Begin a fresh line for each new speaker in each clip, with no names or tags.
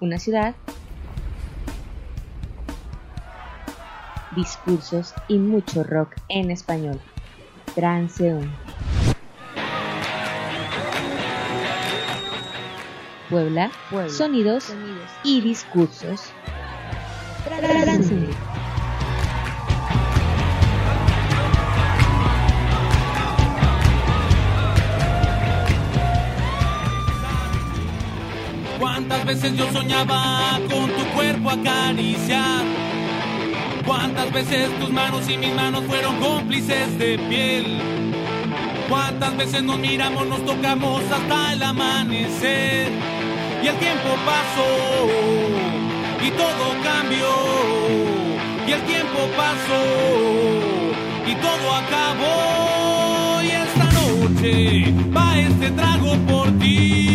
una ciudad, discursos y mucho rock en español. Transeúnte. Puebla, sonidos, y discursos. Transeúnte.
Veces yo soñaba con tu cuerpo acariciar. Cuántas veces tus manos y mis manos fueron cómplices de piel. Cuántas veces nos miramos, nos tocamos hasta el amanecer. Y el tiempo pasó y todo cambió. Y el tiempo pasó y todo acabó. Y esta noche va este trago por ti.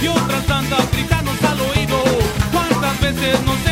Y otras tantas gritarnos al oído? ¿Cuántas veces nos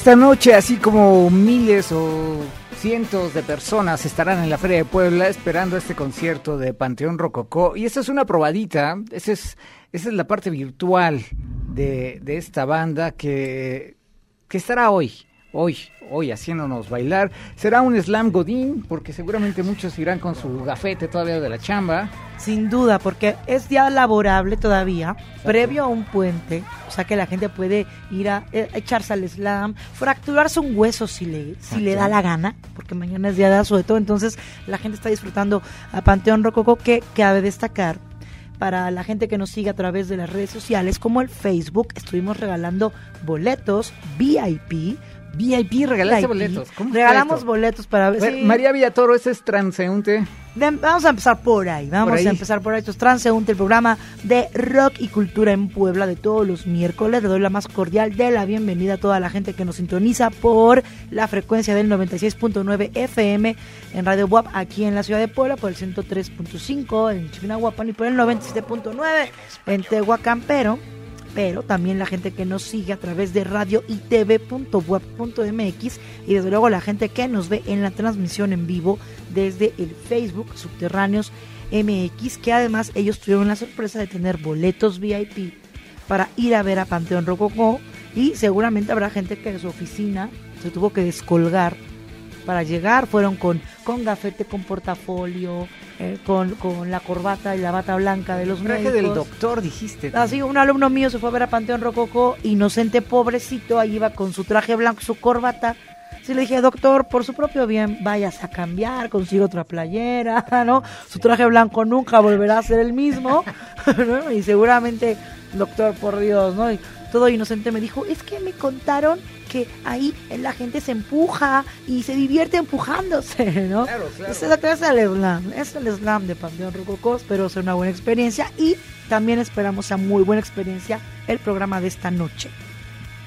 Esta noche,
así como miles o cientos de personas estarán en la Feria de Puebla esperando este concierto de Panteón Rococó. Y esta es una probadita, esa es, esa es la parte virtual de, de esta banda que, que estará hoy, hoy, hoy haciéndonos bailar. Será un slam godín, porque seguramente muchos irán con su gafete todavía de la chamba.
Sin duda, porque es día laborable todavía, previo a un puente, o sea que la gente puede ir a, eh, echarse al slam, fracturarse un hueso si le, si le da la gana, porque mañana es día de asueto, entonces la gente está disfrutando a Panteón Rococo, que cabe destacar para la gente que nos sigue a través de las redes sociales, como el Facebook, estuvimos regalando boletos VIP.
VIP, regalaste boletos. ¿Cómo fue
Regalamos
esto?
boletos para ver. sí.
María Villatoro, ese es transeúnte.
De- vamos a empezar por ahí, vamos
Por ahí.
a empezar por ahí. Esto es Transeúnte, el programa de rock y cultura en Puebla de todos los miércoles. Le doy la más cordial de la bienvenida a toda la gente que nos sintoniza por la frecuencia del 96.9 FM en Radio WAP aquí en la ciudad de Puebla, por el 103.5 en Chivinahuapan y por el 97.9 en Tehuacán, pero pero también la gente que nos sigue a través de radio y tv.web.mx y desde luego la gente que nos ve en la transmisión en vivo desde el Facebook Subterráneos MX, que además ellos tuvieron la sorpresa de tener boletos VIP para ir a ver a Panteón Rococó y seguramente habrá gente que en su oficina se tuvo que descolgar para llegar, fueron con, con gafete, con portafolio, eh, con, con la corbata y la bata blanca de los
Traje
médicos.
del doctor, dijiste.
Así, un alumno mío se fue a ver a Panteón Rococó, inocente, pobrecito, ahí iba con su traje blanco, su corbata. Sí le dije, doctor, por su propio bien, vayas a cambiar, consigue otra playera, ¿no? Su traje blanco nunca volverá a ser el mismo, ¿no? Y seguramente, doctor, por Dios, ¿no? Y todo inocente me dijo, es que me contaron que ahí la gente se empuja y se divierte empujándose, ¿no?
Claro,
es, es el slam, es el slam de Panteón Rococó, espero sea una buena experiencia y también esperamos sea muy buena experiencia el programa de esta noche.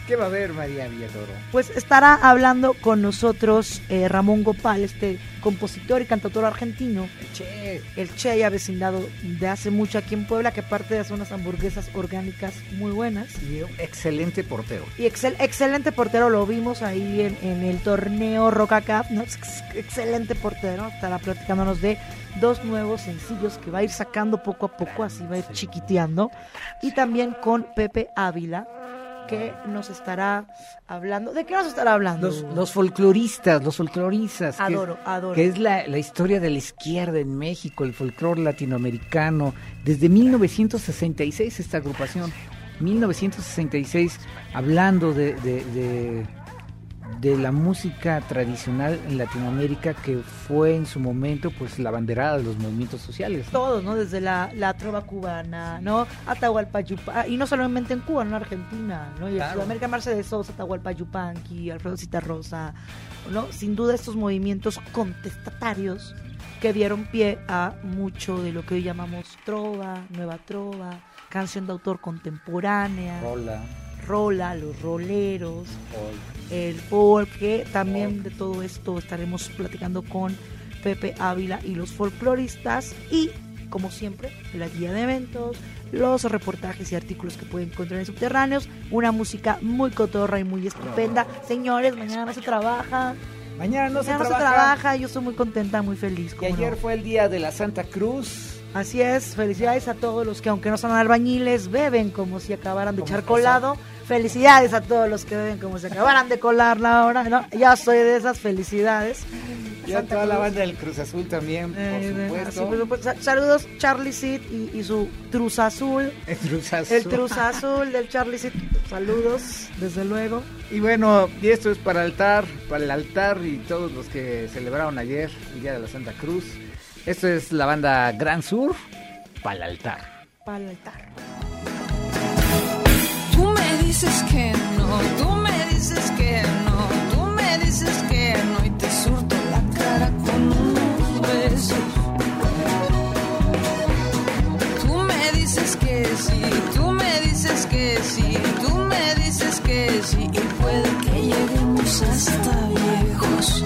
¿Qué va a haber, María Villatoro?
Pues estará hablando con nosotros eh, Ramón Gopal, este compositor y cantautor argentino,
Che,
el Che ya vecindado de hace mucho aquí en Puebla, que aparte de hacer unas hamburguesas orgánicas muy buenas.
y un excelente portero.
Y excel- excelente portero, lo vimos ahí en, en el torneo Roca Cup, ¿no? Ex- excelente portero, estará platicándonos de dos nuevos sencillos que va a ir sacando poco a poco, así va a ir chiquiteando. Y también con Pepe Ávila, que nos estará hablando. ¿De qué nos estará hablando?
Los, los folcloristas, los folcloristas. que
Adoro, adoro.
Que es la, la historia de la izquierda en México, el folclore latinoamericano. Desde 1966 esta agrupación. 1966 hablando de, de, de, de la música tradicional en Latinoamérica que fue en su momento pues la banderada de los movimientos sociales.
todos, ¿no? Desde la, la trova cubana, ¿no? Atahualpa Yupanqui, y no solamente en Cuba, no en Argentina, ¿no? Y en
Claro.
Sudamérica, Mercedes Sosa, Atahualpa Yupanqui, Alfredo Citarrosa, ¿no? Sin duda estos movimientos contestatarios que dieron pie a mucho de lo que hoy llamamos trova, nueva trova, canción de autor contemporánea,
Rola,
rola, los roleros, el folk, que también de todo esto estaremos platicando con Pepe Ávila y los folcloristas y como siempre la guía de eventos, los reportajes y artículos que pueden encontrar en subterráneos, una música muy cotorra y muy estupenda. Señores, mañana no se trabaja,
Mañana no,
mañana
se,
no se
trabaja.
trabaja, yo estoy muy contenta, muy feliz.
Y
¿cómo
ayer
no?
fue el día de la Santa Cruz.
Así es, felicidades a todos los que aunque no son albañiles, beben como si acabaran de echar colado. Felicidades a todos los que beben como si acabaran de colar la hora, ¿no? Ya soy de esas felicidades.
Y a toda la
Cruz.
banda del Cruz Azul también,
Eh,
por
así,
supuesto.
por supuesto. Sa- Saludos Charlie Sid y, y su Truz Azul.
El Cruz Azul.
El Truz Azul del Charlie Sid. Saludos, desde luego.
Y bueno, y esto es para altar, para el altar y todos los que celebraron ayer el Día de la Santa Cruz. Esto es la banda Gran Sur, para el altar.
Para el altar.
Dices que no, tú me dices que no, tú me dices que no y te surto la cara con unos besos. Tú me dices que sí, tú me dices que sí, tú me dices que sí y puede que lleguemos hasta viejos.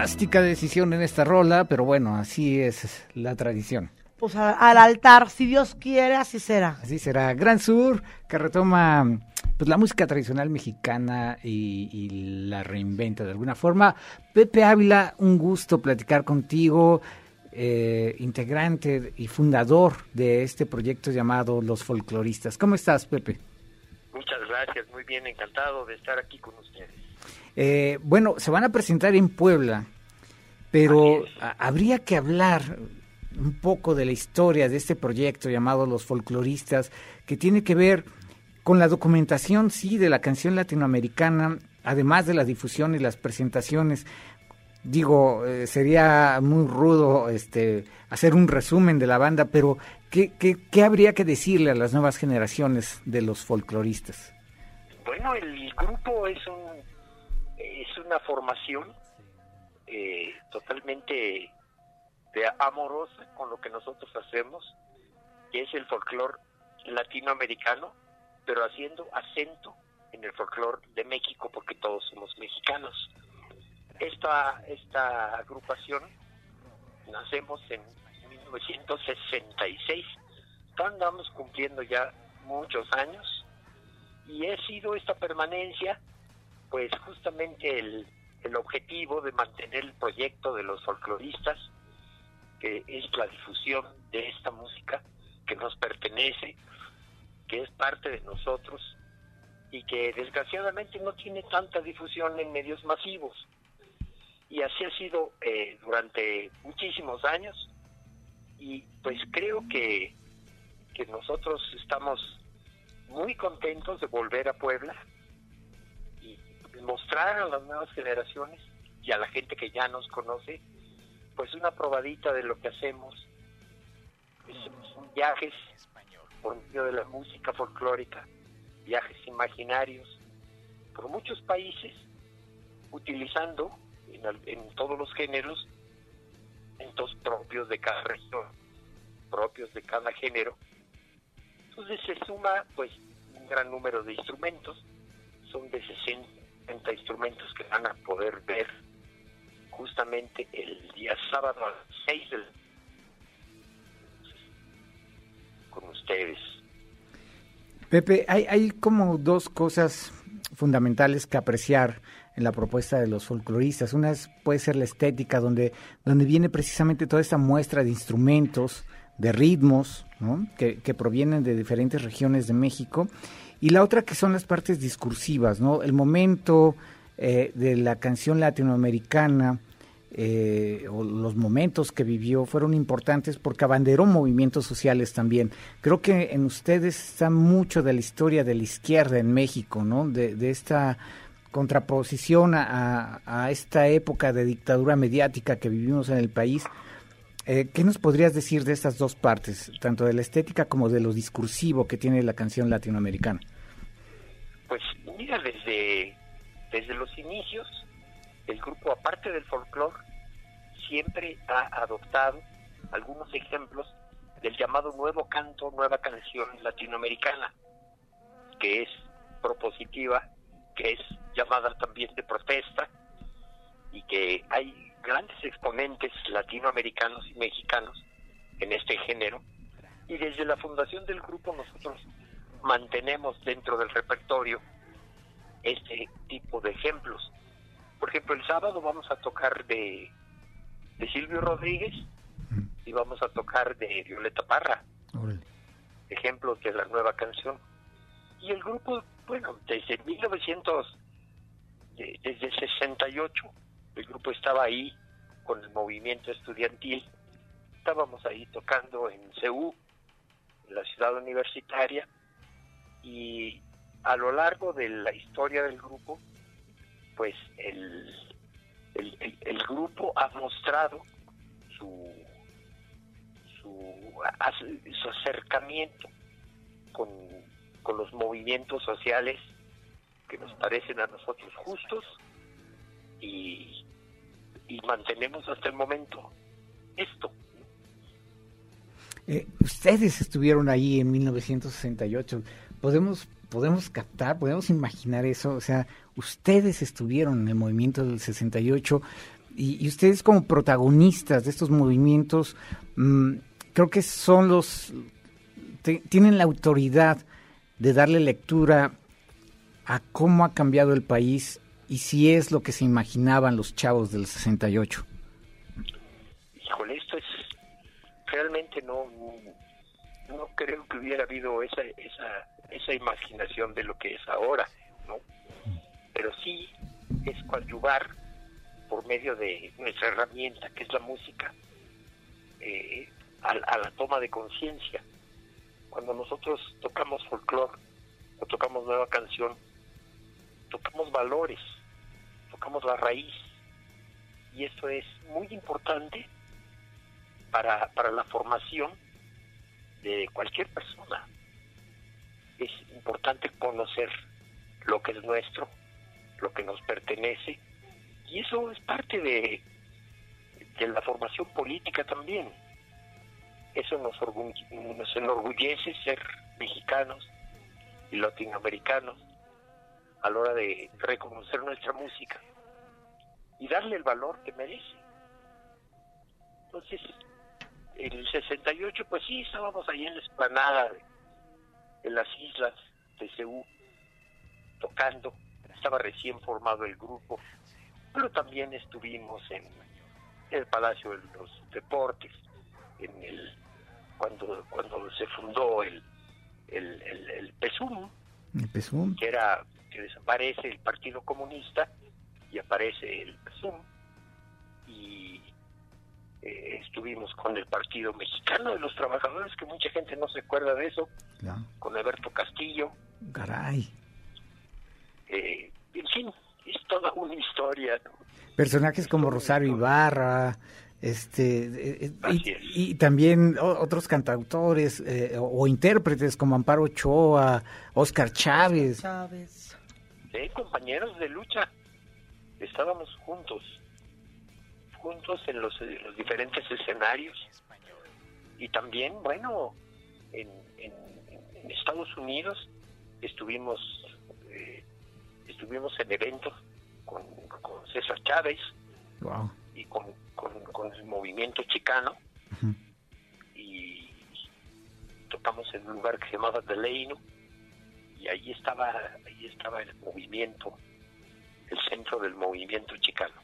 Drástica decisión en esta rola, pero bueno, así es la tradición.
Pues a- al altar, si Dios quiere, así será.
Así será. Gran Sur, que retoma pues, la música tradicional mexicana y, y la reinventa de alguna forma. Pepe Ávila, un gusto platicar contigo, eh, integrante y fundador de este proyecto llamado Los Folcloristas. ¿Cómo estás, Pepe?
Muchas gracias, muy bien, encantado de estar aquí con ustedes.
Eh, bueno, se van a presentar en Puebla, pero habría que hablar un poco de la historia de este proyecto llamado Los Folcloristas, que tiene que ver con la documentación, sí, de la canción latinoamericana, además de la difusión y las presentaciones. Digo, eh, sería muy rudo este, hacer un resumen de la banda, pero ¿qué, qué, qué habría que decirle a las nuevas generaciones de los folcloristas?
Bueno, el grupo es un es una formación eh, totalmente de amorosa con lo que nosotros hacemos, que es el folclore latinoamericano, pero haciendo acento en el folclore de México porque todos somos mexicanos. Esta esta agrupación nacemos en 1966, andamos cumpliendo ya muchos años y ha sido esta permanencia pues justamente el, el objetivo de mantener el proyecto de los folcloristas que es la difusión de esta música que nos pertenece que es parte de nosotros y que desgraciadamente no tiene tanta difusión en medios masivos. Y así ha sido eh, durante muchísimos años. Y pues creo que que nosotros estamos muy contentos de volver a Puebla mostrar a las nuevas generaciones y a la gente que ya nos conoce, pues una probadita de lo que hacemos. Son viajes por medio de la música folclórica, viajes imaginarios por muchos países, utilizando en, en todos los géneros, entonces propios de cada región, propios de cada género, entonces se suma pues un gran número de instrumentos, son de 60 instrumentos que van a poder ver justamente el día sábado a las 6 del con ustedes.
Pepe, hay, hay como dos cosas fundamentales que apreciar en la propuesta de los folcloristas. Una es, puede ser la estética, donde, donde viene precisamente toda esta muestra de instrumentos, de ritmos, que provienen de diferentes regiones de México. Y la otra que son las partes discursivas, ¿no? El momento eh, de la canción latinoamericana, eh, o los momentos que vivió fueron importantes porque abanderó movimientos sociales también. Creo que en ustedes está mucho de la historia de la izquierda en México, ¿no? De, esta contraposición a esta época de dictadura mediática que vivimos en el país. Eh, ¿Qué nos podrías decir de estas dos partes, tanto de la estética como de lo discursivo que tiene la canción latinoamericana?
Pues mira, desde, desde los inicios, el grupo, aparte del folclore, siempre ha adoptado algunos ejemplos del llamado nuevo canto, nueva canción latinoamericana, que es propositiva, que es llamada también de protesta, y que hay grandes exponentes latinoamericanos y mexicanos en este género. Y desde la fundación del grupo nosotros mantenemos dentro del repertorio este tipo de ejemplos. Por ejemplo, el sábado vamos a tocar de, de Silvio Rodríguez y vamos a tocar de Violeta Parra,
Órale.
ejemplos de la nueva canción. Y el grupo, bueno, desde 1900, de- desde 68, el grupo estaba ahí con el movimiento estudiantil. Estábamos ahí tocando en CEU, en la ciudad universitaria, y a lo largo de la historia del grupo, pues el, el, grupo ha mostrado su, su, acercamiento con, con los movimientos sociales que nos parecen a nosotros justos y, y mantenemos hasta el momento esto.
Eh, ustedes estuvieron ahí en 1968. Podemos podemos captar, podemos imaginar eso. O sea, ustedes estuvieron en el movimiento del 68 y, y ustedes como protagonistas de estos movimientos, mm, creo que son los tienen la autoridad de darle lectura a cómo ha cambiado el país y si es lo que se imaginaban los chavos del 68.
Híjole, esto es realmente no no creo que hubiera habido esa esa esa imaginación de lo que es ahora, ¿no? Pero sí es coadyuvar por medio de nuestra herramienta, que es la música, eh, a, la toma de conciencia. Cuando nosotros tocamos folclore o tocamos nueva canción, tocamos valores, tocamos la raíz, y esto es muy importante para, para la formación de cualquier persona. Es importante conocer lo que es nuestro, lo que nos pertenece, y eso es parte de, de la formación política también. Eso nos, orgu- nos enorgullece ser mexicanos y latinoamericanos a la hora de reconocer nuestra música y darle el valor que merece. Entonces, el 68, pues sí, estábamos ahí en la esplanada de, en las islas de Ceú, tocando. Estaba recién formado el grupo, pero también estuvimos en el Palacio de los Deportes, en el cuando cuando se fundó el el, el, el PESUM, que era que desaparece el Partido Comunista y aparece el PSUM y eh, estuvimos con el Partido Mexicano de los Trabajadores que mucha gente no se acuerda de eso
Ya.
con Alberto Castillo
Caray.
eh, en fin es toda una historia ¿no?
Personajes como Rosario Ibarra, este, eh, eh, y,
es.
y también otros cantautores eh, o, o intérpretes como Amparo Ochoa, Oscar Chávez.
Chávez.
¿eh? compañeros de lucha estábamos juntos juntos en los, en los diferentes escenarios. Y también bueno en, en- en Estados Unidos estuvimos eh, estuvimos en eventos con, con César Chávez
Wow.
y con, con, con el movimiento chicano. Y tocamos en un lugar que se llamaba Deleino y ahí estaba ahí estaba el movimiento el centro del movimiento chicano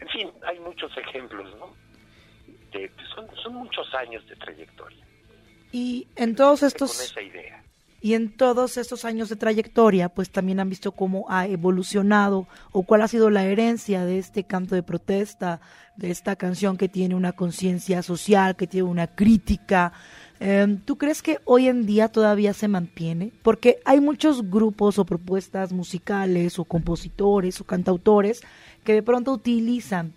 en fin hay muchos ejemplos no De- son, son muchos años de trayectoria
Y en todos
con
estos
esa idea
y en todos estos años de trayectoria, pues también han visto cómo ha evolucionado o cuál ha sido la herencia de este canto de protesta, de esta canción que tiene una conciencia social, que tiene una crítica. Eh, ¿Tú crees que hoy en día todavía se mantiene? Porque hay muchos grupos o propuestas musicales o compositores o cantautores que de pronto utilizan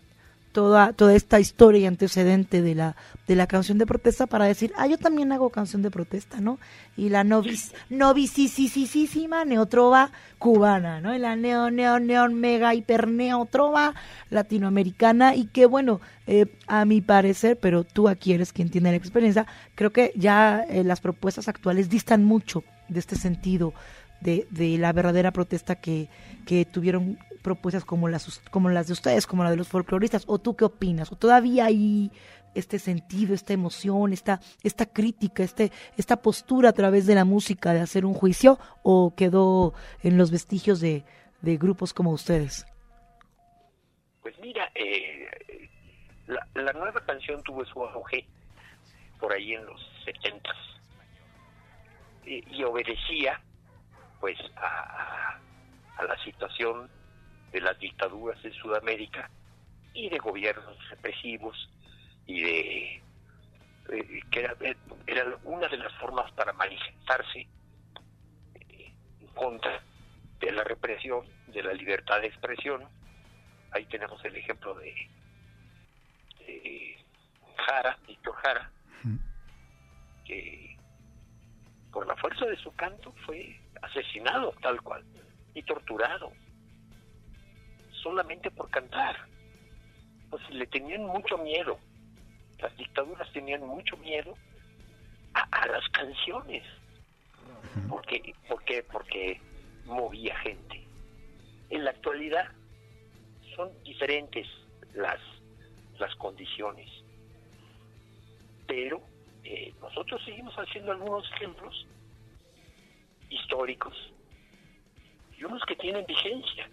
toda, toda esta historia y antecedente de la, de la canción de protesta para decir, ah, yo también hago canción de protesta, ¿no? Y la novic, novicisísima neotrova cubana, ¿no? Y la neo, neo, neon, mega, hiper neotrova latinoamericana y que bueno, eh, a mi parecer, pero tú aquí eres quien tiene la experiencia, creo que ya eh, las propuestas actuales distan mucho de este sentido de, de la verdadera protesta que, que tuvieron propuestas como las como las de ustedes, como la de los folcloristas, o tú qué opinas, o todavía hay este sentido, esta emoción, esta, esta crítica, este, esta postura a través de la música de hacer un juicio, o quedó en los vestigios de, grupos como ustedes.
Pues mira, eh, la, nueva canción tuvo su auge por ahí en los setentas y, y obedecía pues a- a la situación de las dictaduras en Sudamérica y de gobiernos represivos y de eh, que era, era una de las formas para manifestarse eh, en contra de la represión, de la libertad de expresión ahí tenemos el ejemplo de, de Jara, Víctor Jara, que por la fuerza de su canto fue asesinado tal cual. y torturado solamente por cantar. Pues le tenían mucho miedo. Las dictaduras tenían mucho miedo a, a las canciones. Porque, porque, porque movía gente. En la actualidad son diferentes las, las condiciones. Pero eh, nosotros seguimos haciendo algunos ejemplos históricos y unos que tienen vigencia.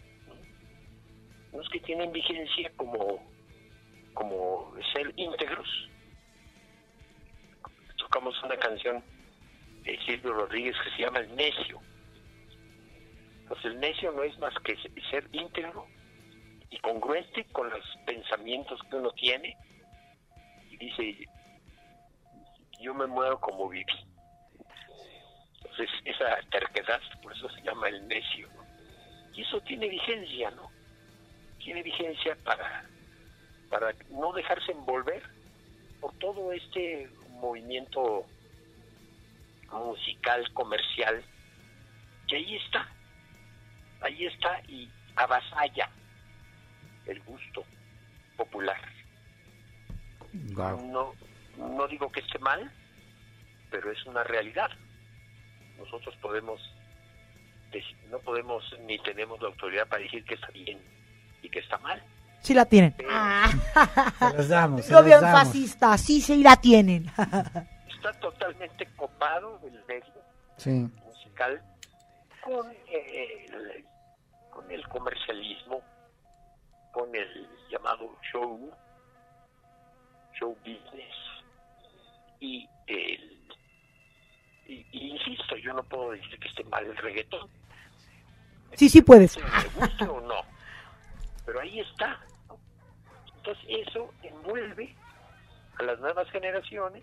Que tienen vigencia como, como ser íntegros. Tocamos una canción de Silvio Rodríguez que se llama El Necio. Pues el necio no es más que ser íntegro y congruente con los pensamientos que uno tiene. Y dice, yo me muero como viví. Entonces, esa terquedad, por eso se llama el necio. Y eso tiene vigencia, ¿no? Tiene vigencia para, para no dejarse envolver por todo este movimiento musical, comercial, que ahí está, ahí está y avasalla el gusto popular. No, no digo que esté mal, pero es una realidad. Nosotros podemos, no podemos ni tenemos la autoridad para decir que está bien y que está mal.
Sí la tienen.
Se los damos. se
No
los
bien
damos.
fascista, sí, sí la tienen.
Está totalmente copado el medio
Sí.
musical con, eh, el, con el comercialismo, con el llamado show, show business y el y, y insisto, yo no puedo decir que esté mal el reggaetón,
Sí, sí puedes.
si me guste o no, pero ahí está. Entonces eso envuelve a las nuevas generaciones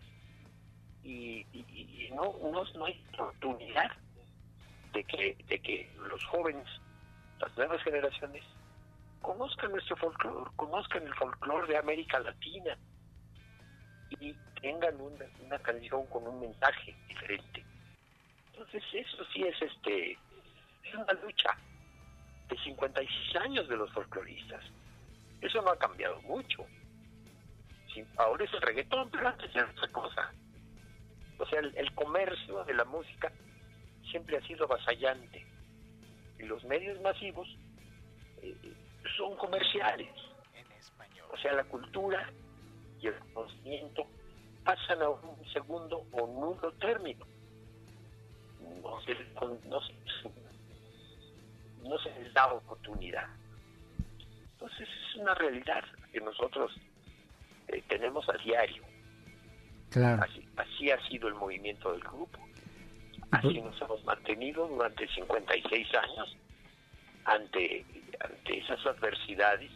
y, y- y no, no, no hay oportunidad de que, de que los jóvenes, las nuevas generaciones, conozcan nuestro folclore, conozcan el folclore de América Latina y tengan una, una canción con un mensaje diferente. Entonces eso sí es este es una lucha de 56 años de los folcloristas. Eso no ha cambiado mucho. Sí, ahora es el reggaetón, pero antes era otra cosa. O sea, el, el comercio de la música siempre ha sido avasallante. Y los medios masivos eh, son comerciales. O sea, la cultura y el conocimiento pasan a un segundo o nulo término. No se, no se, no se les da oportunidad. Entonces es una realidad que nosotros eh, tenemos a diario.
Claro.
Así, así ha sido el movimiento del grupo. Así nos hemos mantenido durante 56 años ante, ante esas adversidades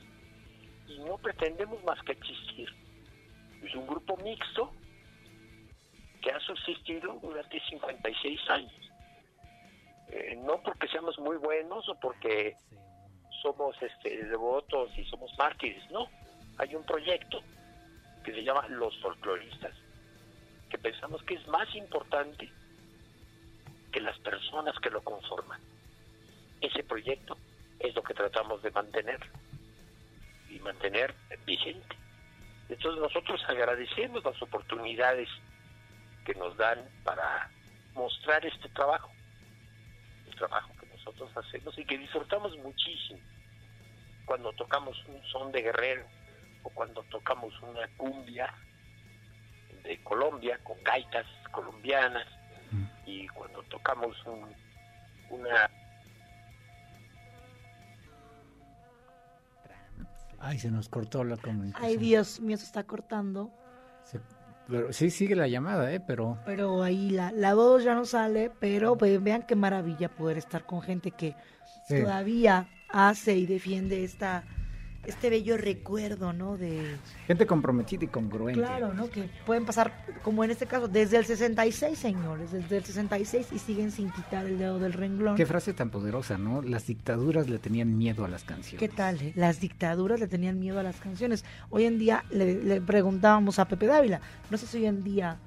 y no pretendemos más que existir. Es un grupo mixto que ha subsistido durante 56 años. Eh, no porque seamos muy buenos o porque somos este, devotos y somos mártires, no. Hay un proyecto que se llama Los Folcloristas, que pensamos que es más importante que las personas que lo conforman. Ese proyecto es lo que tratamos de mantener y mantener vigente. Entonces nosotros agradecemos las oportunidades que nos dan para mostrar este trabajo, trabajo que nosotros hacemos y que disfrutamos muchísimo cuando tocamos un son de guerrero o cuando tocamos una cumbia de Colombia con gaitas colombianas y cuando tocamos un- una
Ay, se nos cortó la comunicación.
Ay, Dios mío, se está cortando.
Pero sí sigue la llamada, ¿eh? Pero
Pero ahí la, la voz ya no sale, pero ve- vean qué maravilla poder estar con gente que
Sí.
todavía hace y defiende esta este bello recuerdo, ¿no? De
gente comprometida y congruente.
claro, ¿no? Que pueden pasar como en este caso desde el 66, señores, desde el 66 y siguen sin quitar el dedo del renglón.
Qué frase tan poderosa, ¿no? Las dictaduras le tenían miedo a las
¿Qué
canciones.
tal? eh? Las dictaduras le tenían miedo a las canciones. Hoy en día le, le preguntábamos a Pepe Dávila, no sé si hoy en día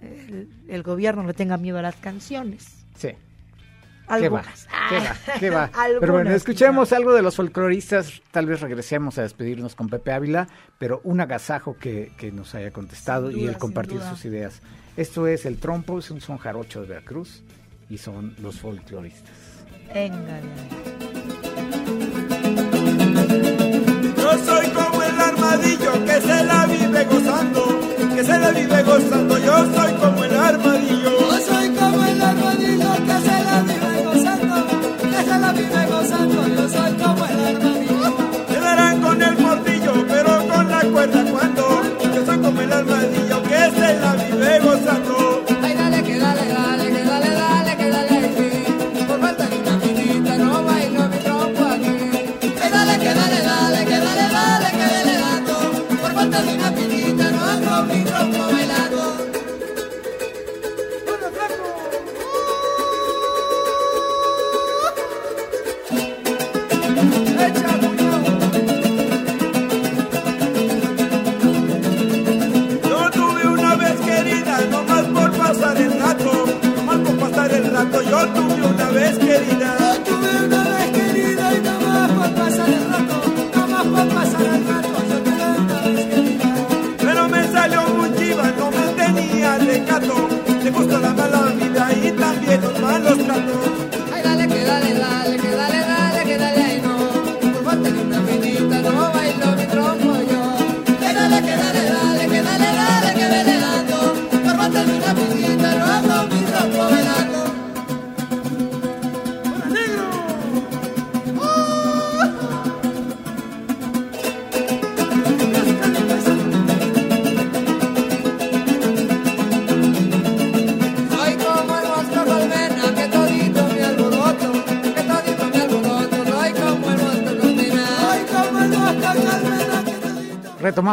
el, el gobierno le tenga miedo a las canciones.
Sí. ¿Qué va?
Algunas.
¿Qué va? ¿Qué va?
Algunas,
Pero bueno, escuchemos algo de los folcloristas. Tal vez regresemos a despedirnos con Pepe Ávila, pero un agasajo que, que nos haya contestado y el compartir sus ideas. Esto es el trompo, es un son jarocho de Veracruz y son los folcloristas.
Éngale.
Yo soy como el armadillo que se la vive gozando, que se la vive gozando. Yo soy como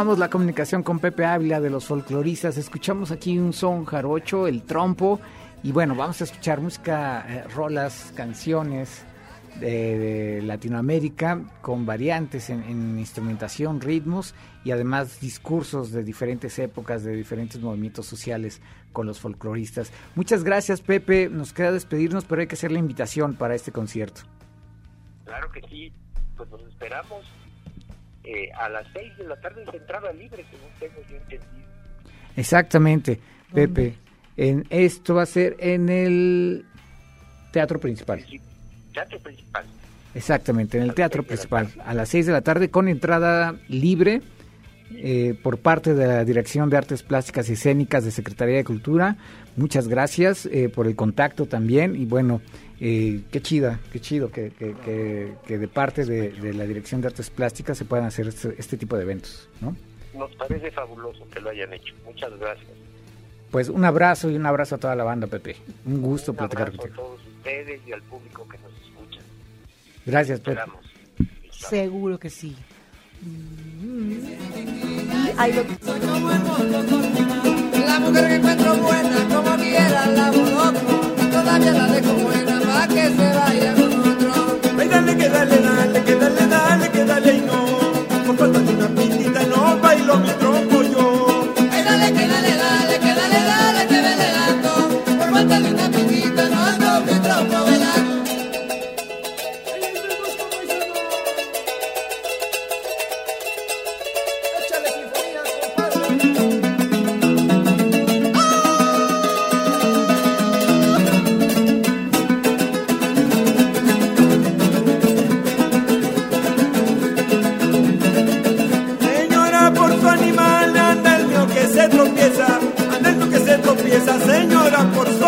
Retomamos la comunicación con Pepe Ávila de los folcloristas. Escuchamos aquí un son jarocho, el trompo. Y bueno, vamos a escuchar música, eh, rolas, canciones de, Latinoamérica con variantes en, en instrumentación, ritmos y además discursos de diferentes épocas, de diferentes movimientos sociales con los folcloristas. Muchas gracias, Pepe. Nos queda despedirnos, pero hay que hacer la invitación para este concierto.
Claro que sí, pues nos esperamos eh, a las seis de la tarde es entrada libre, según tengo yo entendido.
Exactamente, Pepe. En, esto va a ser en el teatro principal.
Sí, Teatro principal.
Exactamente, en el teatro principal, a las 6 de la tarde, con entrada libre eh, por parte de la Dirección de Artes Plásticas y Escénicas de Secretaría de Cultura. Muchas gracias eh, por el contacto también. Y bueno, eh, qué chida, qué chido que, que, que- que de parte de, de la Dirección de Artes Plásticas se puedan hacer este, este tipo de eventos, ¿no?
Nos parece fabuloso que lo hayan hecho. Muchas gracias.
Pues un abrazo y un abrazo a toda la banda, Pepe. Un gusto
Un
platicar
abrazo a
contigo.
todos ustedes y al público que nos escucha.
Gracias, Pepe.
Esperamos.
Seguro que sí. Mm.
La mujer que encuentro buena, como quiera la. Todavía la dejo buena pa' que se vaya con otro.
Ay, dale, que dale, dale, que dale, dale, que dale y no. Por falta de una pitita no bailo mi trompo yo.
Ay, dale, que dale, dale, que dale, dale, que dale dando. Por falta de una
señora, por su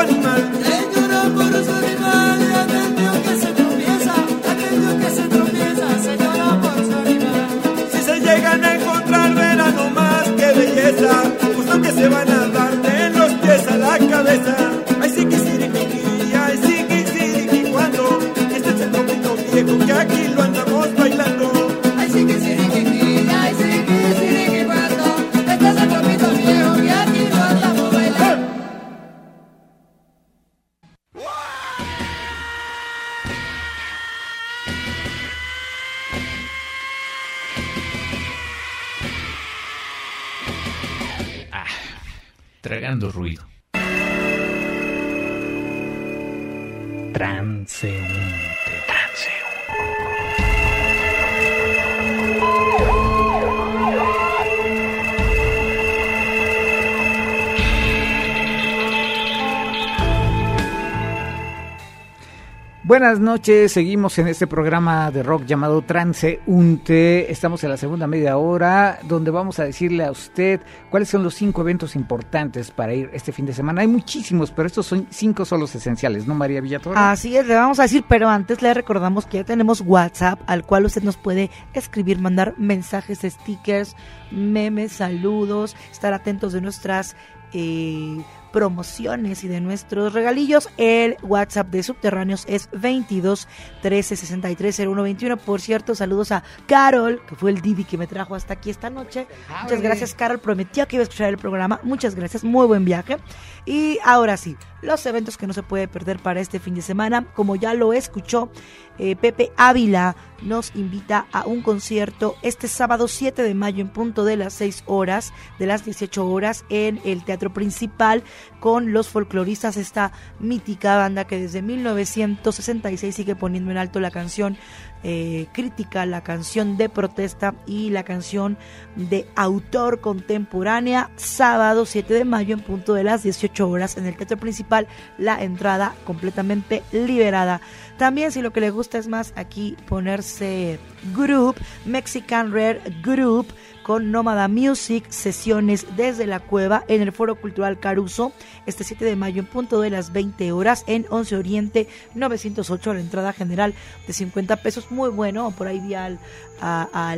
Buenas noches, seguimos en este programa de rock llamado Transeúnte. Estamos en la segunda media hora donde vamos a decirle a usted cuáles son los cinco eventos importantes para ir este fin de semana. Hay muchísimos, pero estos son cinco son los esenciales, ¿no, María Villator?
Así es, le vamos a decir, pero antes le recordamos que ya tenemos WhatsApp al cual usted nos puede escribir, mandar mensajes, stickers, memes, saludos, estar atentos de nuestras eh, promociones y de nuestros regalillos. El WhatsApp de Subterráneos es 22 13 63 01 21. Por cierto, saludos a Carol, que fue el Didi que me trajo hasta aquí esta noche. Muchas gracias, Carol. Prometió que iba a escuchar el programa. Muchas gracias. Muy buen viaje. Y ahora sí, los eventos que no se puede perder para este fin de semana. Como ya lo escuchó, eh, Pepe Ávila nos invita a un concierto este sábado 7 de mayo en punto de las 6 horas, de las 18 horas, en el Teatro Principal con los folcloristas, esta mítica banda que desde 1966 sigue poniendo en alto la canción eh, crítica, la canción de protesta y la canción de autor contemporánea, sábado 7 de mayo en punto de las 18 horas en el teatro principal, la entrada completamente liberada. También si lo que le gusta es más aquí ponerse group, Mexican Rare Group, con Nómada Music, sesiones desde la cueva en el Foro Cultural Caruso, este 7 de mayo en punto de las 20 horas en 11 Oriente 908, la entrada general de 50 pesos, muy bueno, por ahí vi al,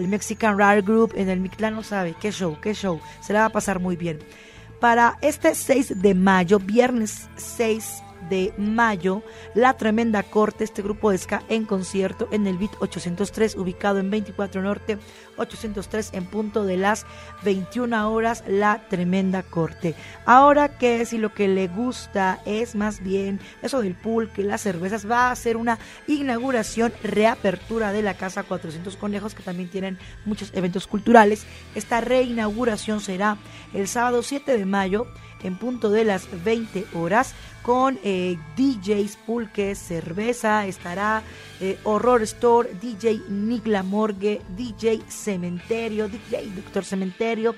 Mexican Rare Group en el Mictlán, no sabe, qué show, qué show, se la va a pasar muy bien. Para este 6 de mayo, viernes 6 de mayo, La Tremenda Corte, este grupo de en concierto en el BIT 803, ubicado en 24 Norte, 803 en punto de las 21 horas, La Tremenda Corte. Ahora que si lo que le gusta es más bien eso del pool, que las cervezas, va a ser una inauguración, reapertura de la Casa 400 Conejos, que también tienen muchos eventos culturales. Esta reinauguración será el sábado 7 de mayo en punto de las 20 horas con eh, DJs cerveza, estará eh, Horror Store, DJ Nick Lamorgue, DJ Cementerio, DJ Doctor Cementerio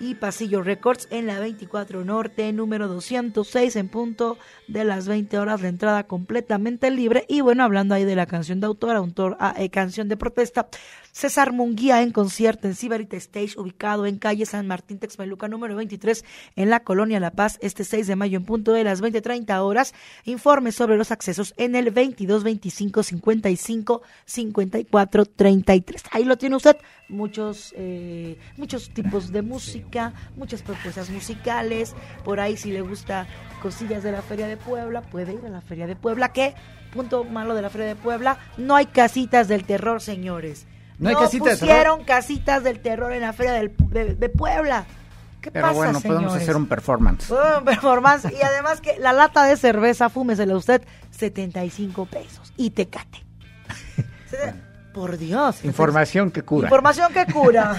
y Pasillo Records en la 24 Norte, número 206 en punto de las 20 horas, la entrada completamente libre y bueno, hablando ahí de la canción de autor, autor ah, eh, canción de protesta, César Munguía en concierto en Cibarita Stage, ubicado en calle San Martín Texmeluca, número 23, en la colonia La Paz, este 6 de mayo en punto de las 20.30 horas. Informe sobre los accesos en el 22 25 55 54 33. Ahí lo tiene usted. Muchos, eh, muchos tipos de música, muchas propuestas musicales. Por ahí, si le gusta cosillas de la Feria de Puebla, puede ir a la Feria de Puebla. ¿Qué? Punto malo de la Feria de Puebla, no hay casitas del terror, señores.
No hay casitas de
pusieron casitas del terror en la Feria del- de, de Puebla. ¿Qué
Pero
pasa,
bueno, podemos
señores?
hacer un performance.
Performance. Y además que la lata de cerveza, fúmesela usted, 75 pesos. Y tecate. Se- Por Dios.
Información que cura.
Información que cura.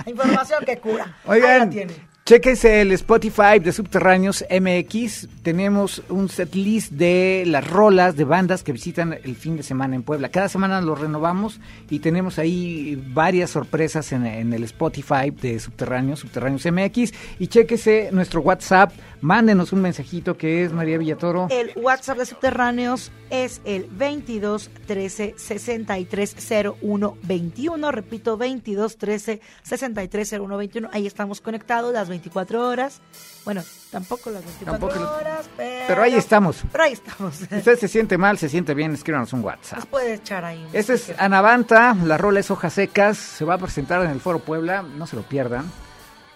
Información que cura.
Oigan,
tiene.
Chequense el Spotify de Subterráneos MX. Tenemos un set list de las rolas de bandas que visitan el fin de semana en Puebla. Cada semana lo renovamos y tenemos ahí varias sorpresas en, el Spotify de Subterráneos, Subterráneos MX. Y chequese nuestro WhatsApp. Mándenos un mensajito que es María Villatoro.
El WhatsApp de Subterráneos es el 22 13 63 01 21. Repito, 22 13 63 01 21. Ahí estamos conectados las 24 horas. Bueno, tampoco las 24
Tampoco-
horas, pero.
Pero ahí estamos.
Pero ahí estamos.
Si usted se siente mal, se siente bien, escríbanos un WhatsApp.
Nos puede echar ahí.
Este es. Anavanta, la rola es Hojas Secas, se va a presentar en el Foro Puebla, no se lo pierdan,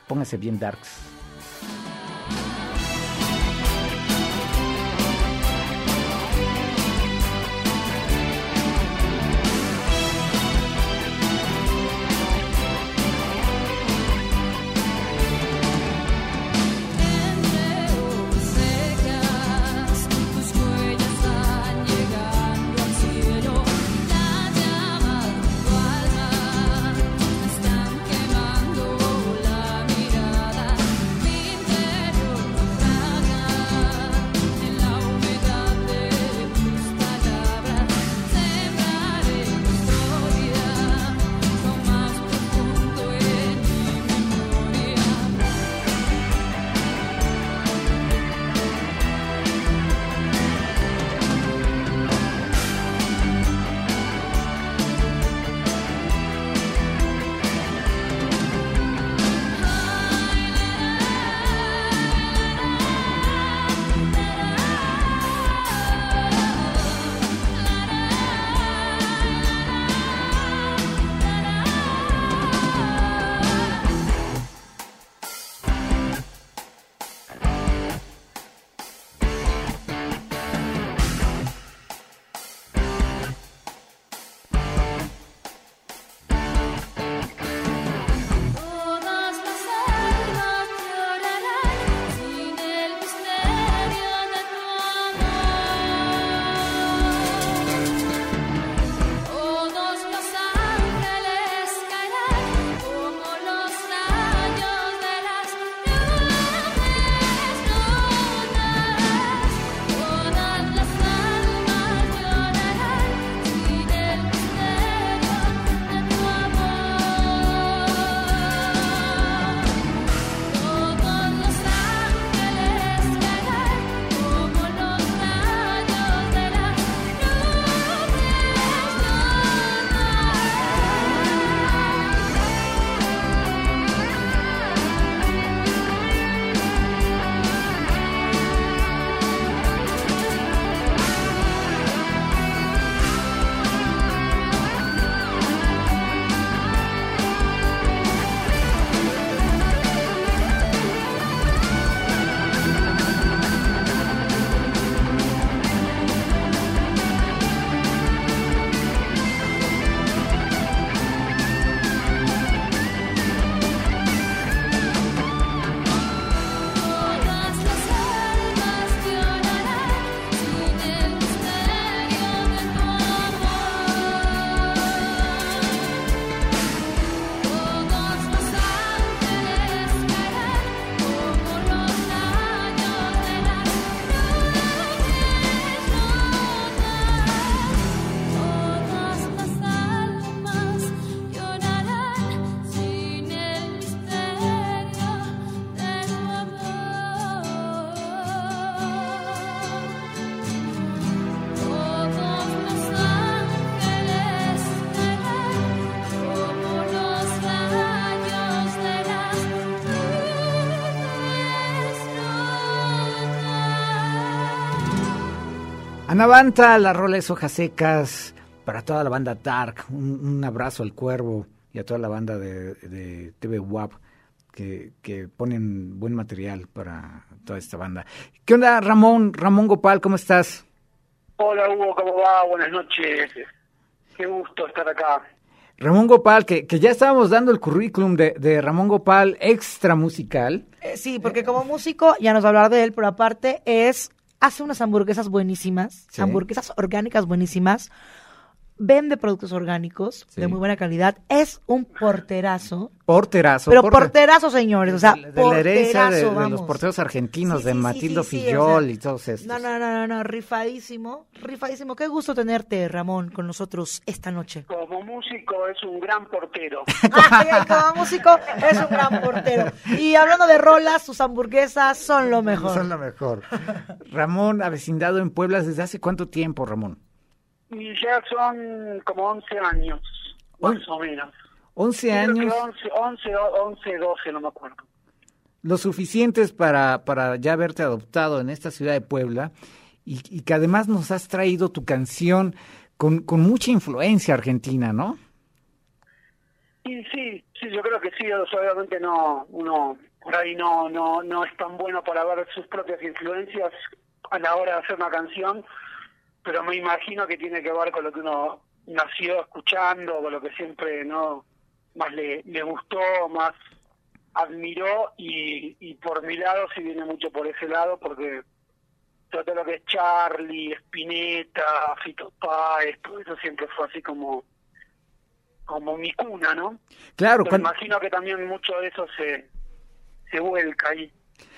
pónganse bien darks. Anavanta, la rola es hojas secas para toda la banda Dark. Un, un abrazo al cuervo y a toda la banda de, de TV WAP que, que ponen buen material para toda esta banda. ¿Qué onda, Ramón? Ramón Gopal, ¿cómo estás?
Hola Hugo, ¿cómo va? Buenas noches. Qué gusto estar acá.
Ramón Gopal, que, que ya estábamos dando el currículum de, de Ramón Gopal extra musical.
Eh, sí, porque como músico, ya nos va a hablar de él, pero aparte es, hace unas hamburguesas buenísimas,
Sí.
hamburguesas orgánicas buenísimas, vende productos orgánicos
Sí.
de muy buena calidad, es un porterazo,
Porterazo.
pero
porte-
porterazo, señores, o sea,
de, de la herencia de, los porteros argentinos,
Sí,
de
sí,
Matildo
sí, sí,
Fillol
o sea,
y todos estos.
No, no, no, no, no, rifadísimo, rifadísimo. Qué gusto tenerte, Ramón, con nosotros esta noche.
Como músico es un gran portero.
Ay, como músico es un gran portero. Y hablando de rolas, sus hamburguesas son lo mejor.
Son lo mejor. Ramón, avecindado en Puebla, ¿desde hace cuánto tiempo, Ramón?
Y ya son como 11 años, más o menos.
11
Creo que
años,
11, 11, o- 11, 12, no me acuerdo.
lo suficientes para, para ya haberte adoptado en esta ciudad de Puebla y, y que además nos has traído tu canción con, con mucha influencia argentina, ¿no?
Y sí, sí, yo creo que sí, obviamente no, uno por ahí no, no, no es tan bueno para ver sus propias influencias a la hora de hacer una canción, pero me imagino que tiene que ver con lo que uno nació escuchando, con lo que siempre no más le, le gustó, más admiró y, y por mi lado sí viene mucho por ese lado porque todo lo que es Charlie, Spinetta, Fito Páez, todo eso siempre fue así como como mi cuna, ¿no?
Claro,
Pero
cuando-
imagino que también mucho de eso se, se vuelca ahí.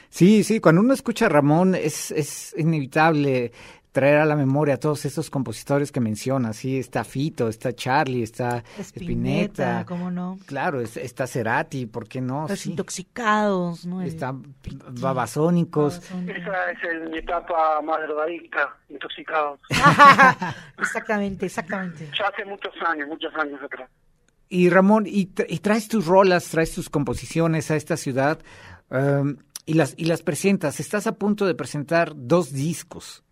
sí, sí, cuando uno escucha a Ramón es, es inevitable traer a la memoria a todos esos compositores que mencionas, sí, está Fito, está Charlie, está
Spinetta,
Spinetta,
cómo no.
claro, es- está Cerati, ¿por qué no?
Los
Sí.
intoxicados, ¿no? El-
Está Babasónicos.
Esa es el- mi etapa más drogadicta, intoxicado.
exactamente, exactamente.
Ya hace muchos años, muchos años atrás.
Y Ramón, y, tra- y traes tus rolas, traes tus composiciones a esta ciudad em, y, las, y las presentas. Estás a punto de presentar dos discos.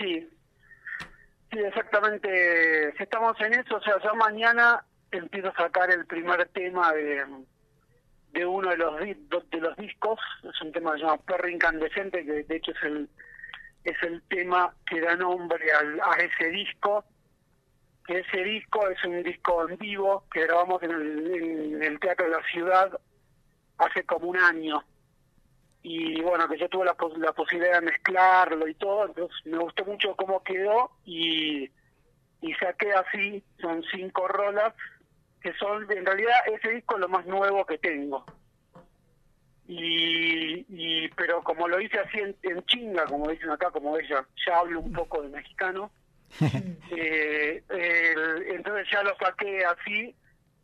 Sí, sí, exactamente. Estamos en eso, o sea, ya mañana empiezo a sacar el primer tema de, de uno de los de los discos. Es un tema que se llama Perro Incandescente, que de hecho es el es el tema que da nombre al, a ese disco. Que ese disco es un disco en vivo que grabamos en el Teatro de la Ciudad hace como un año y bueno, que yo tuve la, pos- la posibilidad de mezclarlo y todo, entonces me gustó mucho cómo quedó y, y saqué así, son cinco rolas, que son, en realidad ese disco es lo más nuevo que tengo. Y, y pero como lo hice así en, en chinga, como dicen acá, como ella, ya hablo un poco de mexicano, eh, el- entonces ya lo saqué así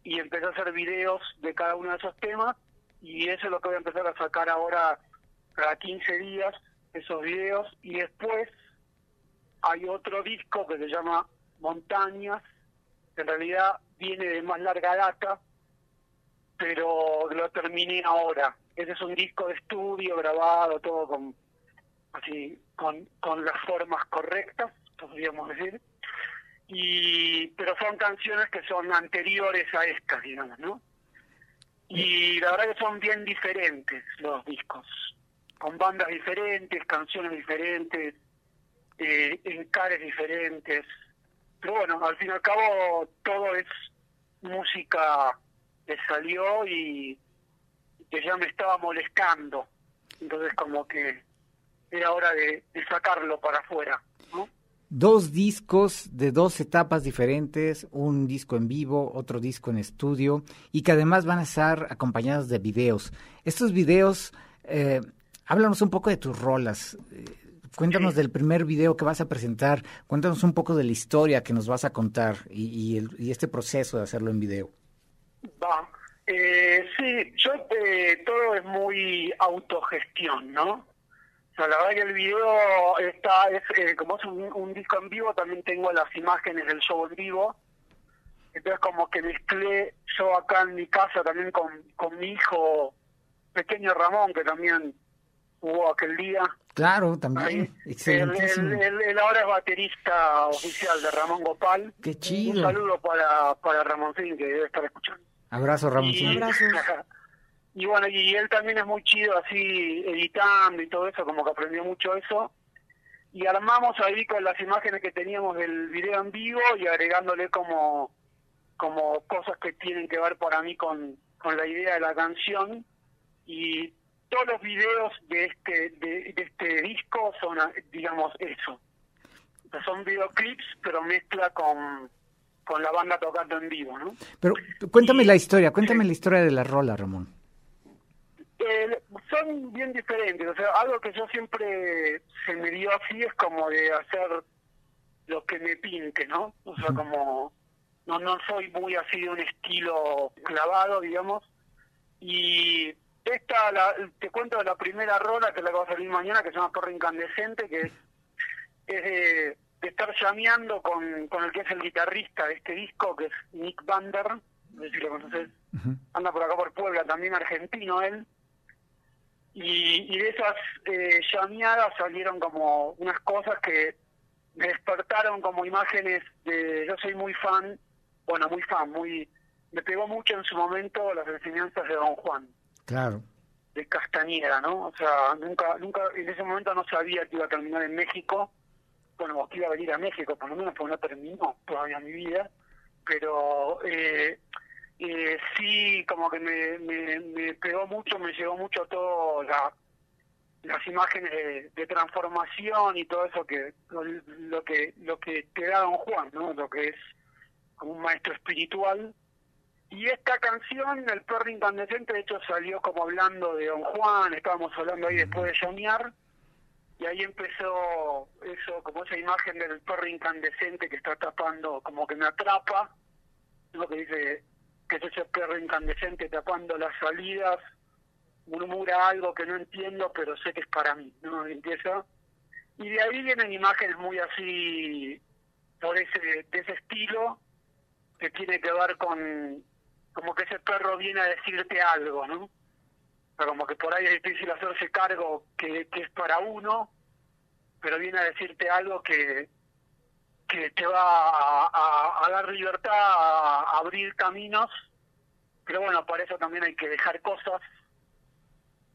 y empecé a hacer videos de cada uno de esos temas y eso es lo que voy a empezar a sacar ahora cada 15 días, esos videos y después hay otro disco que se llama Montañas, que en realidad viene de más larga data, pero lo terminé ahora. Ese es un disco de estudio grabado, todo con así con, con las formas correctas, podríamos decir. Y pero son canciones que son anteriores a estas, digamos, ¿no? Y la verdad que son bien diferentes los discos, con bandas diferentes, canciones diferentes, eh, encares diferentes. Pero bueno, al fin y al cabo todo es música que salió y que ya me estaba molestando. Entonces como que era hora de, sacarlo para afuera.
Dos discos de dos etapas diferentes, un disco en vivo, otro disco en estudio y que además van a estar acompañados de videos. Estos videos, eh, háblanos un poco de tus rolas. Eh, Cuéntanos del primer video que vas a presentar, cuéntanos un poco de la historia que nos vas a contar y, y el- y este proceso de hacerlo en video.
Va. Eh, sí, yo eh, todo es muy autogestión, ¿no? O sea, la verdad que el video está, es, eh, como es un, un disco en vivo, también tengo las imágenes del show en vivo. Entonces como que mezclé yo acá en mi casa también con, con mi hijo pequeño Ramón, que también jugó aquel día.
Claro, también. Excelentísimo.
él ahora es baterista oficial de Ramón Gopal.
Qué
Un
chido.
saludo para, para Ramoncín, que debe estar escuchando.
Abrazo, Ramoncín.
Y, y bueno, y él también es muy chido así editando y todo eso, como que aprendió mucho eso. Y armamos ahí con las imágenes que teníamos del video en vivo y agregándole como, como cosas que tienen que ver para mí con, con la idea de la canción. Y todos los videos de este, de, de este disco son, digamos, eso. Son videoclips, pero mezcla con, con la banda tocando en vivo, ¿no?
Pero cuéntame la historia, cuéntame la historia de la rola, Ramón.
Eh, son bien diferentes, o sea, algo que yo siempre se me dio así es como de hacer lo que me pinte, ¿no? O sea, como no no soy muy así de un estilo clavado, digamos. Y esta, la, te cuento de la primera rola que es la que va a salir mañana, que se llama Torre Incandescente, que es, es de, de estar llameando con, con el que es el guitarrista de este disco, que es Nick Vander, no sé si lo conoces, anda por acá por Puebla, también argentino él. Y, y de esas eh, llameadas salieron como unas cosas que me despertaron como imágenes de... Yo soy muy fan, bueno, muy fan, muy... Me pegó mucho en su momento las enseñanzas de Don Juan,
Claro.
de Castañeda, ¿no? O sea, nunca, nunca, en ese momento no sabía que iba a terminar en México, bueno, que iba a venir a México, por lo menos porque no terminó todavía mi vida, pero eh, eh, sí, como que me, me, me pegó mucho, me llegó mucho todo la, las imágenes de, de transformación y todo eso que lo, lo que lo que te da Don Juan, ¿no? Lo que es como un maestro espiritual. Y esta canción, El perro incandescente, de hecho salió como hablando de Don Juan, estábamos hablando ahí después de llamear, y ahí empezó eso, como esa imagen del perro incandescente que está tapando, como que me atrapa, lo que dice que es ese perro incandescente tapando las salidas, murmura algo que no entiendo, pero sé que es para mí, ¿no? Empieza. Y de ahí vienen imágenes muy así, por ese, de ese estilo, que tiene que ver con, como que ese perro viene a decirte algo, ¿no? O sea, como que por ahí es difícil hacerse cargo que, es para uno, pero viene a decirte algo que, que te va a dar libertad, a abrir caminos, pero bueno, para eso también hay que dejar cosas.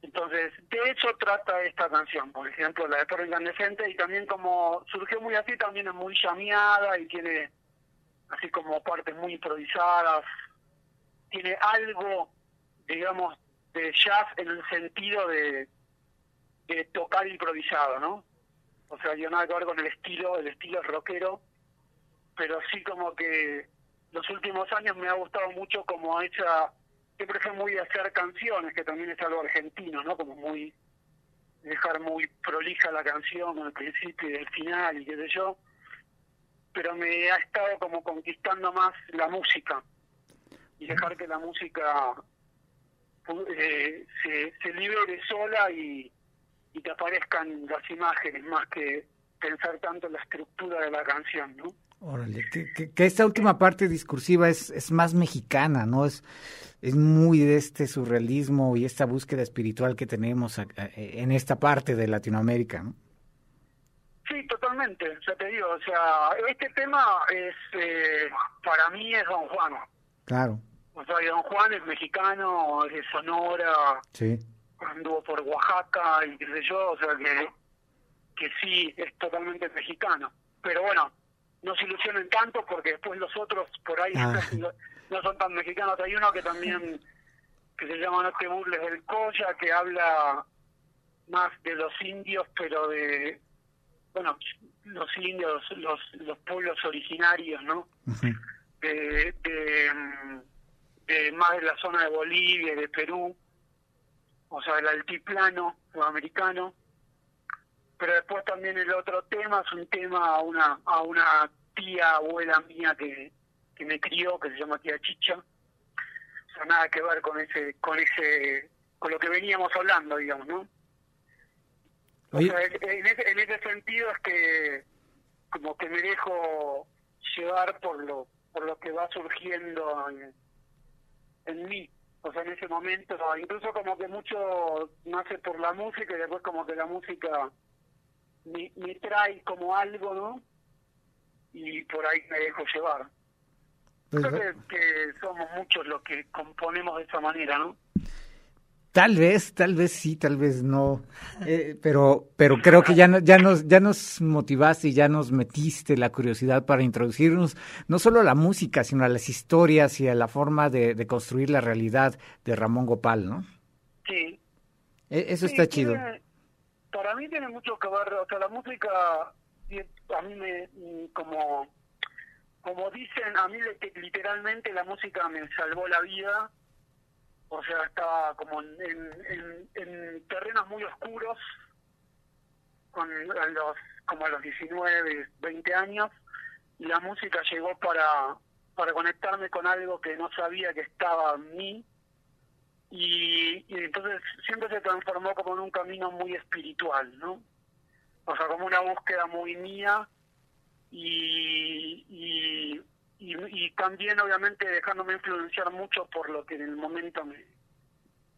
Entonces, de hecho trata esta canción, por ejemplo, la de Perro Incandescente, y también como surgió muy así, también es muy llameada y tiene así como partes muy improvisadas, tiene algo, digamos, de jazz en el sentido de, tocar improvisado, ¿no? O sea, yo nada que ver con el estilo, el estilo es rockero, pero sí como que los últimos años me ha gustado mucho como esa, siempre fue muy de hacer canciones, que también es algo argentino, ¿no? Como muy, dejar muy prolija la canción al principio y el final y qué sé yo, pero me ha estado como conquistando más la música y dejar que la música eh, se, se libere sola y, y te aparezcan las imágenes más que pensar tanto en la estructura de la canción, ¿no?
Órale, que, que- que esta última parte discursiva es, es más mexicana, ¿no? Es, es muy de este surrealismo y esta búsqueda espiritual que tenemos a- a- en esta parte de Latinoamérica, ¿no?
Sí, totalmente, ya te digo, o sea, este tema es, eh, para mí es Don Juan,
Claro,
o sea, Don Juan es mexicano, es de Sonora,
sí.
anduvo por Oaxaca y qué sé yo, o sea que, que sí, es totalmente mexicano. Pero bueno, no se ilusionen tanto porque después los otros por ahí
Ah.
no, no son tan mexicanos. Hay uno que también, que se llama No te burles del Coya, que habla más de los indios, pero de, bueno, los indios, los, los pueblos originarios, ¿no?
Ujú.
de, de, de más de la zona de Bolivia y de Perú, o sea, el altiplano sudamericano. Pero después también el otro tema es un tema a una, a una tía abuela mía que, que me crió, que se llama tía Chicha. O sea, nada que ver con ese, con ese, con lo que veníamos hablando, digamos, ¿no? O sea, en, en ese, en ese sentido es que como que me dejo llevar por lo por lo que va surgiendo en, en mí O sea, en ese momento, incluso como que mucho nace por la música y después como que la música me, me trae como algo, ¿no? Y por ahí me dejo llevar.
Pues,
Creo que, que somos muchos los que componemos de esa manera, ¿no?
Tal vez, tal vez sí, tal vez no, Eh, pero, pero creo que ya, no- ya nos, ya nos motivaste y ya nos metiste la curiosidad para introducirnos no solo a la música, sino a las historias y a la forma de, de construir la realidad de Ramón Gopal, ¿no?
Sí,
E- Eso
Sí,
está chido.
tiene- para mí tiene mucho que ver, o sea, la música, a mí me, mm, como, como dicen, a mí li- literalmente la música me salvó la vida, o sea, estaba como en, en, en- en terrenos muy oscuros, con los, como a los 19, 20 años, y la música llegó para, para conectarme con algo que no sabía que estaba en mí, y, y entonces siempre se transformó como en un camino muy espiritual, ¿no? O sea, como una búsqueda muy mía y, y, y, y también obviamente dejándome influenciar mucho por lo que en el momento me,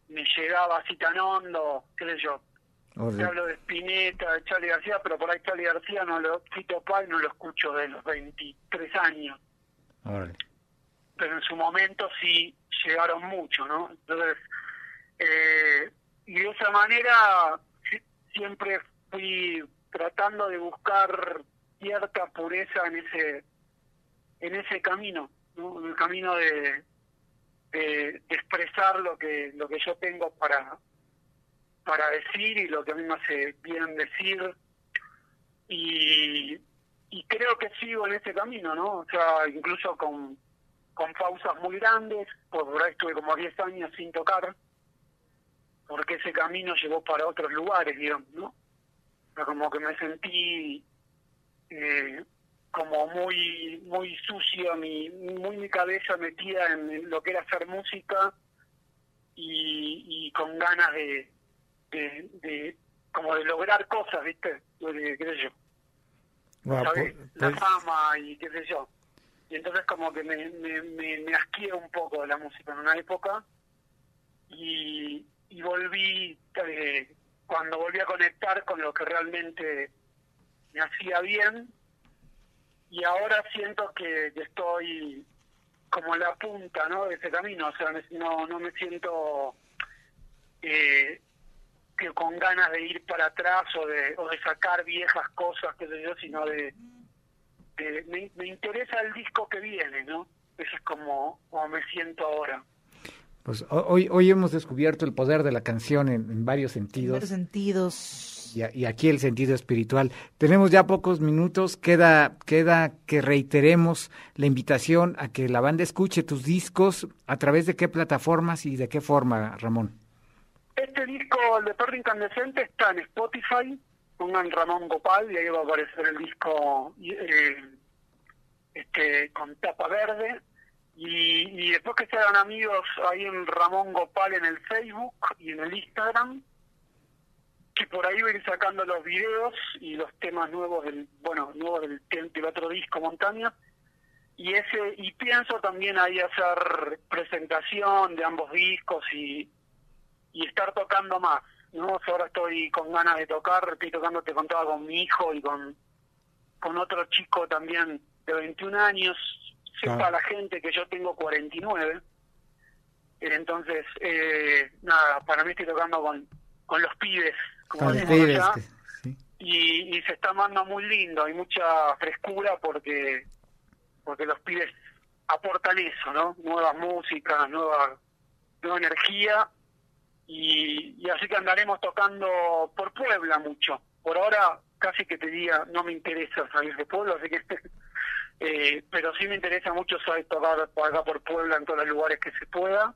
me llegaba así tan hondo, qué sé yo. Te hablo de Spinetta, de Charlie García, pero por ahí Charlie García no lo, Fito Páez no lo escucho de los 23 años pero en su momento sí llegaron mucho, ¿no? Entonces, eh, y de esa manera si- siempre fui tratando de buscar cierta pureza en ese en ese camino, ¿no? En el camino de, expresar lo que lo que yo tengo para para decir y lo que a mí me hace bien decir y y creo que sigo en ese camino, ¿no? O sea, incluso con con pausas muy grandes, por ahí estuve como 10 años sin tocar, porque ese camino llevó para otros lugares, digamos, ¿no? O sea, como que me sentí eh, como muy muy sucio, mi, muy mi cabeza metida en lo que era hacer música y, y con ganas de, de, de como de lograr cosas, ¿viste? De, qué sé yo,
Guau,
¿sabes?
pues-
La
pues-
fama y qué sé yo. Y entonces como que me, me, me, me asqué un poco de la música en una época y, y volví, eh, cuando volví a conectar con lo que realmente me hacía bien y ahora siento que, que estoy como en la punta ¿no? de ese camino, o sea, no, no me siento eh, que con ganas de ir para atrás o de, o de sacar viejas cosas, qué sé yo, sino de, de- me, me interesa el disco que viene, ¿no? Eso es como, como me siento ahora.
Pues ho- hoy, hoy hemos descubierto el poder de la canción en, en varios
En
sentidos.
varios sentidos.
Y, aquí el sentido espiritual. Tenemos ya pocos minutos, queda, queda que reiteremos la invitación a que la banda escuche tus discos, a través de qué plataformas y de qué forma, Ramón.
Este disco, el de Perro Incandescente, está en Spotify. Pongan Ramón Gopal y ahí va a aparecer el disco eh, este con tapa verde. Y, y después que se hagan amigos ahí en Ramón Gopal en el Facebook y en el Instagram, que por ahí voy a ir sacando los videos y los temas nuevos del, bueno, nuevos del, del otro disco Montaña. Y ese y pienso también ahí hacer presentación de ambos discos y, y estar tocando más. ¿no? Ahora estoy con ganas de tocar, estoy tocando, te contaba con mi hijo y con, con otro chico también de 21 años. Sepa la gente que yo tengo 49. Entonces, eh, nada, para mí estoy tocando con, con los pibes, como
pibes,
allá,
que- sí.
y, y se está mandando muy lindo, hay mucha frescura porque porque los pibes aportan eso, ¿no? Nuevas músicas, nueva, nueva energía y, y así que andaremos tocando por Puebla mucho. Por ahora casi que te diga, no me interesa salir de Puebla, así que eh, pero sí me interesa mucho saber tocar por acá por Puebla en todos los lugares que se pueda.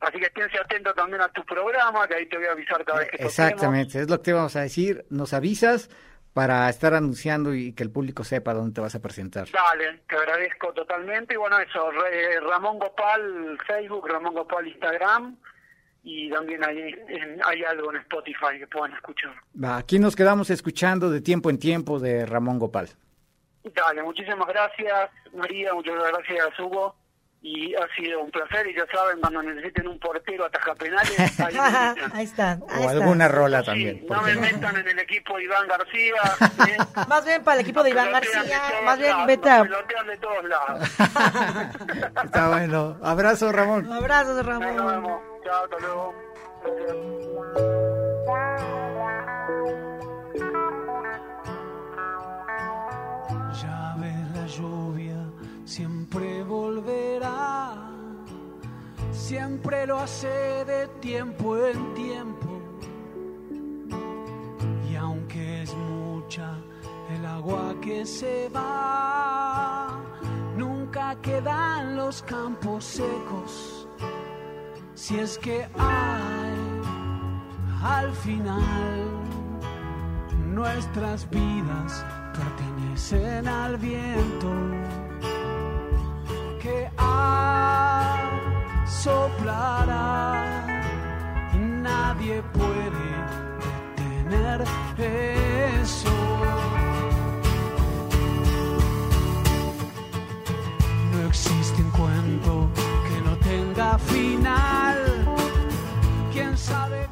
Así que esténse atentos también a tu programa, que ahí te voy a avisar cada vez que toquemos.
Exactamente, es lo que te vamos a decir. Nos avisas para estar anunciando y que el público sepa dónde te vas a presentar.
Dale, te agradezco totalmente. Y bueno, eso, Ramón Gopal Facebook, Ramón Gopal Instagram. Y también hay, hay algo en Spotify que puedan escuchar.
Va, aquí nos quedamos escuchando de tiempo en tiempo de Ramón Gopal.
Dale, muchísimas gracias, María, muchas gracias, Hugo. Y ha sido un placer y ya saben, cuando necesiten un portero ataja penales, ahí
ahí
O alguna rola
Sí,
también.
no
¿por
me
no?
metan en el equipo de Iván García. ¿eh?
Más bien para el equipo de Iván
de
García, más bien
lados,
vete a...
de todos lados.
Está bueno. Abrazo, Ramón.
Abrazos,
Nos
Ramón.
vemos. Chao, hasta luego. Gracias.
Ya ves la lluvia, siempre volverá. Siempre lo hace de tiempo en tiempo. Y aunque es mucha el agua que se va, nunca quedan los campos secos. Si es que hay al final nuestras vidas pertenecen al viento soplará y nadie puede detener eso. No existe un cuento que no tenga final. ¿Quién sabe?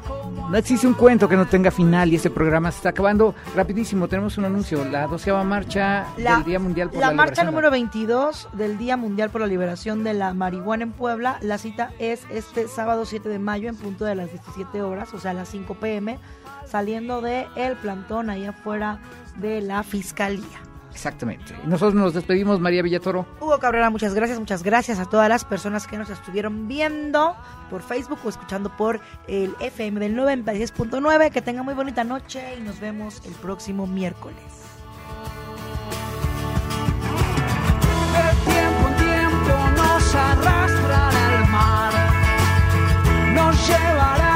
No existe un cuento que no tenga final y este programa se está acabando rapidísimo. Tenemos un anuncio, la doceava marcha
La,
del Día Mundial por
la
la,
marcha
Liberación.
número 22 del Día Mundial por la Liberación de la Marihuana en Puebla. La cita es este sábado 7 de mayo en punto de las 17 horas, o sea, a las 5 pm, saliendo de el plantón ahí afuera de la Fiscalía.
Exactamente. Nosotros nos despedimos, María Villatoro.
Hugo Cabrera, muchas gracias, muchas gracias a todas las personas que nos estuvieron viendo por Facebook o escuchando por el FM del 96.9. Que tengan muy bonita noche y nos vemos el próximo miércoles. De tiempo en tiempo nos arrastrará al mar, nos llevará.